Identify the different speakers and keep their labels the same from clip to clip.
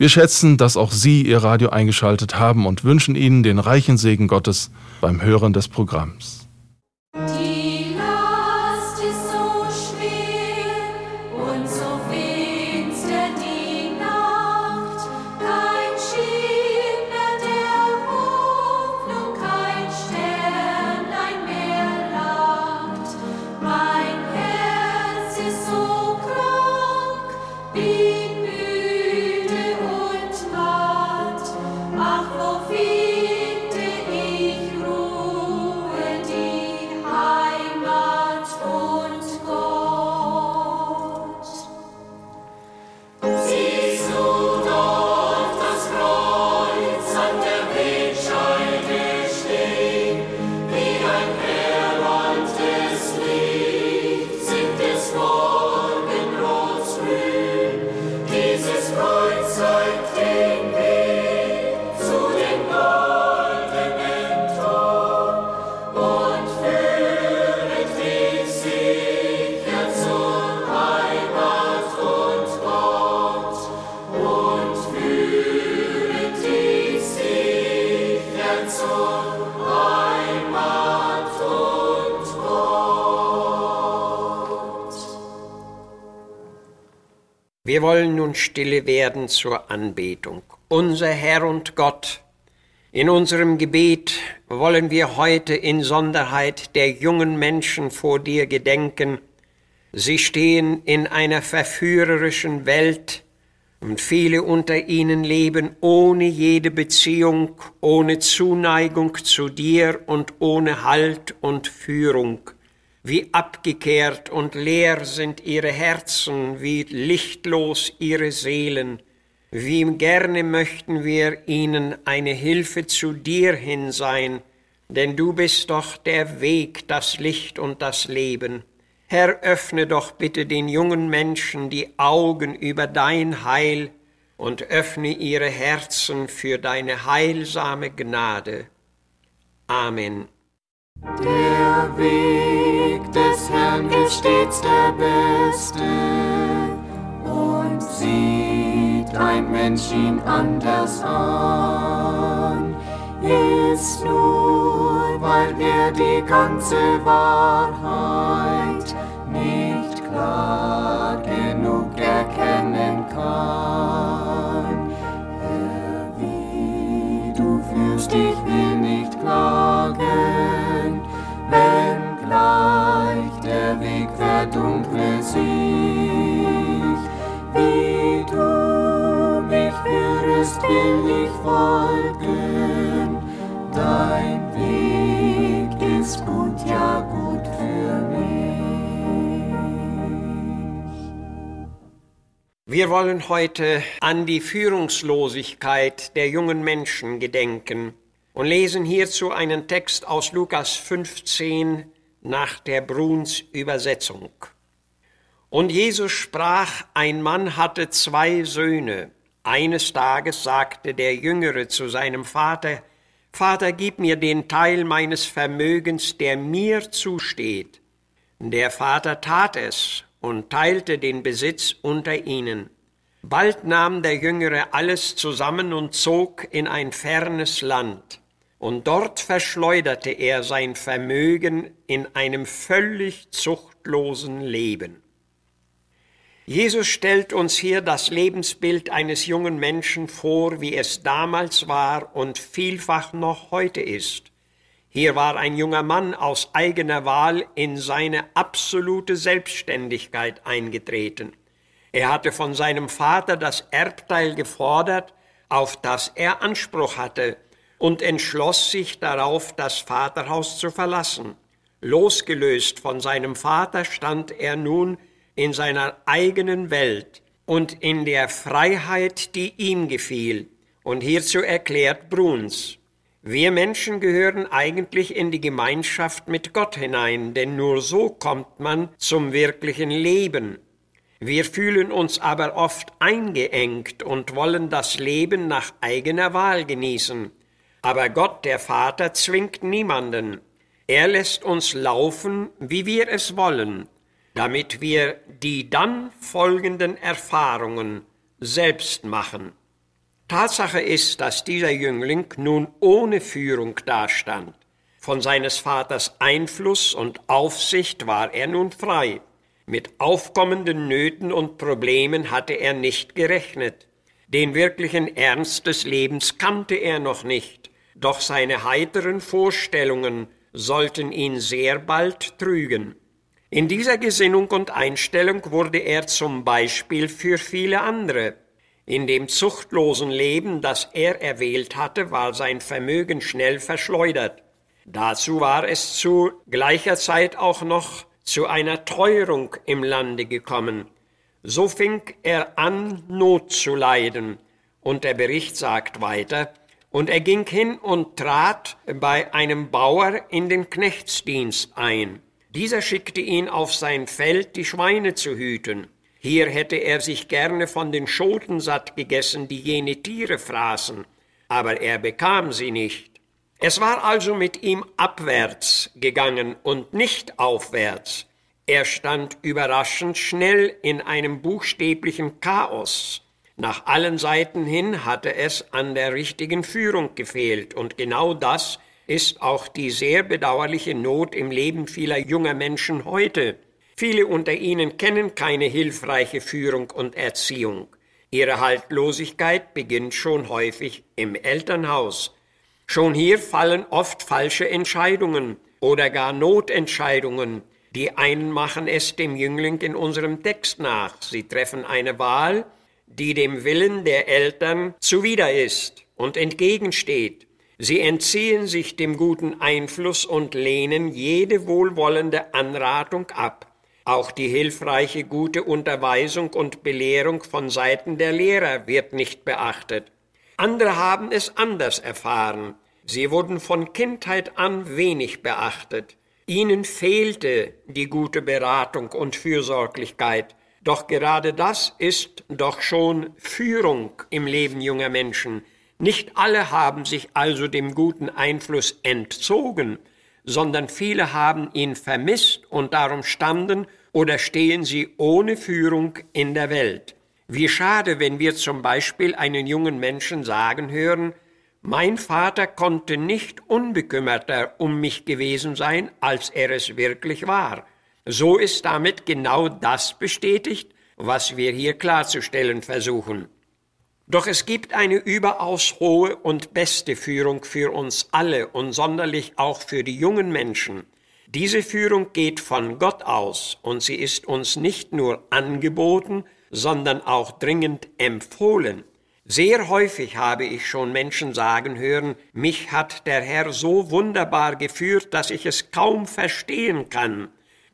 Speaker 1: wir schätzen, dass auch Sie Ihr Radio eingeschaltet haben und wünschen Ihnen den reichen Segen Gottes beim Hören des Programms.
Speaker 2: Wir wollen nun stille werden zur Anbetung. Unser Herr und Gott, in unserem Gebet wollen wir heute in Sonderheit der jungen Menschen vor dir gedenken. Sie stehen in einer verführerischen Welt, und viele unter ihnen leben ohne jede Beziehung, ohne Zuneigung zu dir und ohne Halt und Führung. Wie abgekehrt und leer sind ihre Herzen, wie lichtlos ihre Seelen. Wie gerne möchten wir ihnen eine Hilfe zu dir hin sein, denn du bist doch der Weg, das Licht und das Leben. Herr, öffne doch bitte den jungen Menschen die Augen über dein Heil und öffne ihre Herzen für deine heilsame Gnade. Amen.
Speaker 3: Der Weg des Herrn ist stets der beste. Und sieht ein Mensch ihn anders an, ist nur, weil er die ganze Wahrheit nicht klar verdunkle sich, wie du mich führest, will ich folgen. Dein Weg ist gut, ja gut für mich.
Speaker 2: Wir wollen heute an die Führungslosigkeit der jungen Menschen gedenken und lesen hierzu einen Text aus Lukas 15 nach der Bruns Übersetzung. Und Jesus sprach, ein Mann hatte zwei Söhne. Eines Tages sagte der Jüngere zu seinem Vater, Vater, gib mir den Teil meines Vermögens, der mir zusteht. Der Vater tat es und teilte den Besitz unter ihnen. Bald nahm der Jüngere alles zusammen und zog in ein fernes Land und dort verschleuderte er sein Vermögen in einem völlig zuchtlosen Leben. Jesus stellt uns hier das Lebensbild eines jungen Menschen vor, wie es damals war und vielfach noch heute ist. Hier war ein junger Mann aus eigener Wahl in seine absolute Selbstständigkeit eingetreten. Er hatte von seinem Vater das Erbteil gefordert, auf das er Anspruch hatte, und entschloss sich darauf, das Vaterhaus zu verlassen. Losgelöst von seinem Vater stand er nun in seiner eigenen Welt und in der Freiheit, die ihm gefiel, Und hierzu erklärt Bruns, wir Menschen gehören eigentlich in die Gemeinschaft mit Gott hinein, denn nur so kommt man zum wirklichen Leben. Wir fühlen uns aber oft eingeengt und wollen das Leben nach eigener Wahl genießen. Aber Gott, der Vater, zwingt niemanden. Er lässt uns laufen, wie wir es wollen, damit wir die dann folgenden Erfahrungen selbst machen. Tatsache ist, dass dieser Jüngling nun ohne Führung dastand. Von seines Vaters Einfluss und Aufsicht war er nun frei. Mit aufkommenden Nöten und Problemen hatte er nicht gerechnet. Den wirklichen Ernst des Lebens kannte er noch nicht, doch seine heiteren Vorstellungen sollten ihn sehr bald trügen. In dieser Gesinnung und Einstellung wurde er zum Beispiel für viele andere. In dem zuchtlosen Leben, das er erwählt hatte, war sein Vermögen schnell verschleudert. Dazu war es zu gleicher Zeit auch noch zu einer Teuerung im Lande gekommen. So fing er an, Not zu leiden. Und der Bericht sagt weiter, und er ging hin und trat bei einem Bauer in den Knechtsdienst ein. Dieser schickte ihn auf sein Feld, die Schweine zu hüten. Hier hätte er sich gerne von den Schoten satt gegessen, die jene Tiere fraßen, aber er bekam sie nicht. Es war also mit ihm abwärts gegangen und nicht aufwärts. Er stand überraschend schnell in einem buchstäblichen Chaos. Nach allen Seiten hin hatte es an der richtigen Führung gefehlt, und genau das ist auch die sehr bedauerliche Not im Leben vieler junger Menschen heute. Viele unter ihnen kennen keine hilfreiche Führung und Erziehung. Ihre Haltlosigkeit beginnt schon häufig im Elternhaus. Schon hier fallen oft falsche Entscheidungen oder gar Notentscheidungen. Die einen machen es dem Jüngling in unserem Text nach. Sie treffen eine Wahl, die dem Willen der Eltern zuwider ist und entgegensteht. Sie entziehen sich dem guten Einfluss und lehnen jede wohlwollende Anratung ab. Auch die hilfreiche gute Unterweisung und Belehrung von Seiten der Lehrer wird nicht beachtet. Andere haben es anders erfahren. Sie wurden von Kindheit an wenig beachtet. Ihnen fehlte die gute Beratung und Fürsorglichkeit. Doch gerade das ist doch schon Führung im Leben junger Menschen. Nicht alle haben sich also dem guten Einfluss entzogen, sondern viele haben ihn vermisst und darum standen oder stehen sie ohne Führung in der Welt. Wie schade, wenn wir zum Beispiel einen jungen Menschen sagen hören, mein Vater konnte nicht unbekümmerter um mich gewesen sein, als er es wirklich war. So ist damit genau das bestätigt, was wir hier klarzustellen versuchen. Doch es gibt eine überaus hohe und beste Führung für uns alle und sonderlich auch für die jungen Menschen. Diese Führung geht von Gott aus und sie ist uns nicht nur angeboten, sondern auch dringend empfohlen. Sehr häufig habe ich schon Menschen sagen hören, mich hat der Herr so wunderbar geführt, dass ich es kaum verstehen kann,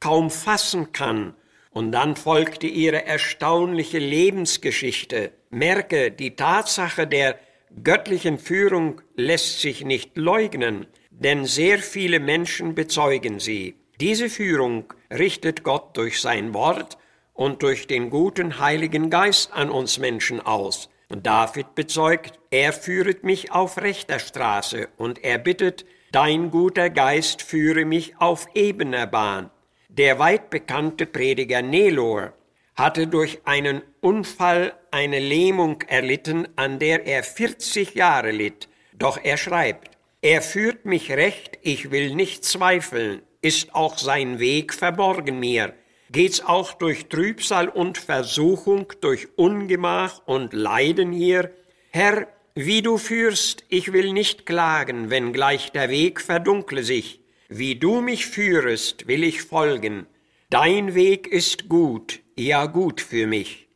Speaker 2: kaum fassen kann. Und dann folgte ihre erstaunliche Lebensgeschichte. Merke, die Tatsache der göttlichen Führung lässt sich nicht leugnen, denn sehr viele Menschen bezeugen sie. Diese Führung richtet Gott durch sein Wort und durch den guten Heiligen Geist an uns Menschen aus. Und David bezeugt, er führet mich auf rechter Straße und er bittet, dein guter Geist führe mich auf ebener Bahn. Der weit bekannte Prediger Nelor hatte durch einen Unfall eine Lähmung erlitten, an der er 40 Jahre litt. Doch er schreibt, er führt mich recht, ich will nicht zweifeln, ist auch sein Weg verborgen mir. Geht's auch durch Trübsal und Versuchung, durch Ungemach und Leiden hier? Herr, wie du führst, ich will nicht klagen, wenn gleich der Weg verdunkle sich. Wie du mich führest, will ich folgen. Dein Weg ist gut, ja gut für mich.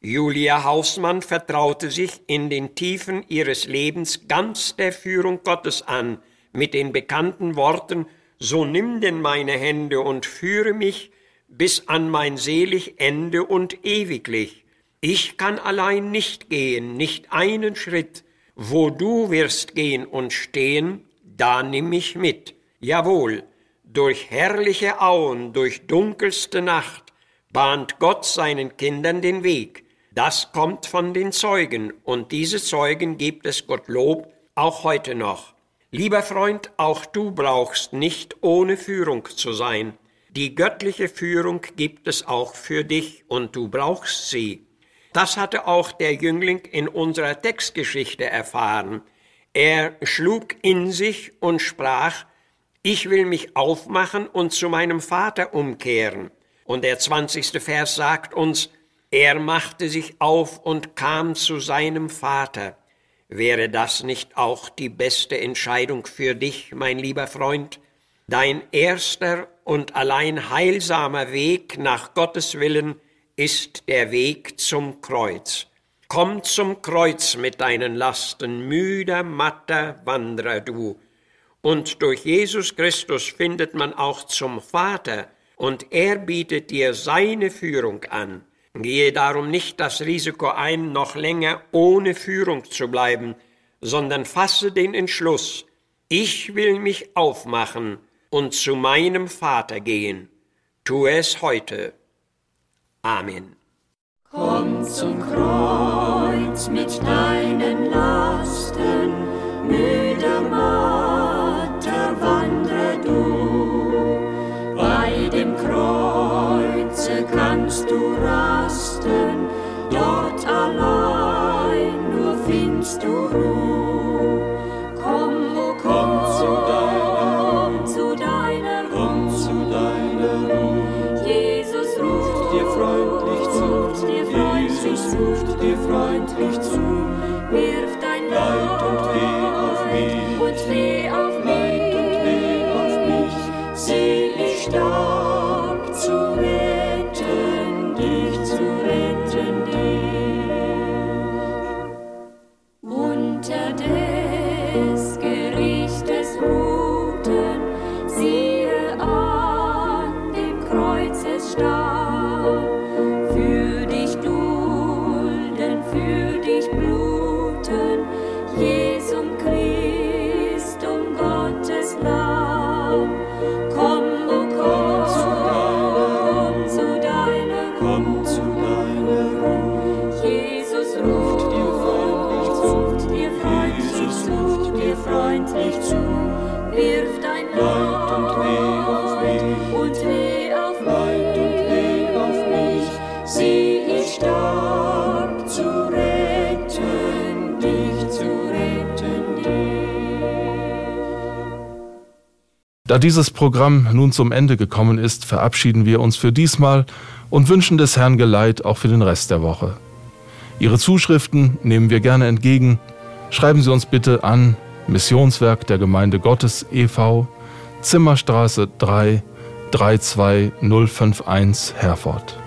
Speaker 2: Julia Hausmann vertraute sich in den Tiefen ihres Lebens ganz der Führung Gottes an, mit den bekannten Worten, so nimm denn meine Hände und führe mich bis an mein selig Ende und ewiglich. Ich kann allein nicht gehen, nicht einen Schritt, Wo du wirst gehen und stehen, da nimm mich mit. Jawohl, durch herrliche Auen, durch dunkelste Nacht bahnt Gott seinen Kindern den Weg. Das kommt von den Zeugen, und diese Zeugen gibt es Gottlob auch heute noch. Lieber Freund, auch du brauchst nicht ohne Führung zu sein. Die göttliche Führung gibt es auch für dich, und du brauchst sie. Das hatte auch der Jüngling in unserer Textgeschichte erfahren. Er schlug in sich und sprach, ich will mich aufmachen und zu meinem Vater umkehren. Und der zwanzigste Vers sagt uns, er machte sich auf und kam zu seinem Vater. Wäre das nicht auch die beste Entscheidung für dich, mein lieber Freund? Dein erster und allein heilsamer Weg nach Gottes Willen ist der Weg zum Kreuz. Komm zum Kreuz mit deinen Lasten, müder, matter Wanderer du. Und durch Jesus Christus findet man auch zum Vater, und er bietet dir seine Führung an. Gehe darum nicht das Risiko ein, noch länger ohne Führung zu bleiben, sondern fasse den Entschluss, ich will mich aufmachen und zu meinem Vater gehen. Tue es heute. Amen.
Speaker 1: Komm zum Kreuz mit deinen Lasten, müder, matter du rasten, dort allein nur findest du Ruhe. Komm, oh komm, zu deiner, zu deiner Ruhe, zu deiner Ruhe. Jesus ruft dir freundlich zu, dir freundlich zu, ruft dir freundlich zu. Wirf dein Leid und Weh auf mich, und weh auf mich, und weh auf mich. Sieh, ich starb
Speaker 4: Da dieses Programm nun zum Ende gekommen ist, verabschieden wir uns für diesmal und wünschen des Herrn Geleit auch für den Rest der Woche. Ihre Zuschriften nehmen wir gerne entgegen. Schreiben Sie uns bitte an Missionswerk der Gemeinde Gottes e.V., Zimmerstraße 3, 32051 Herford.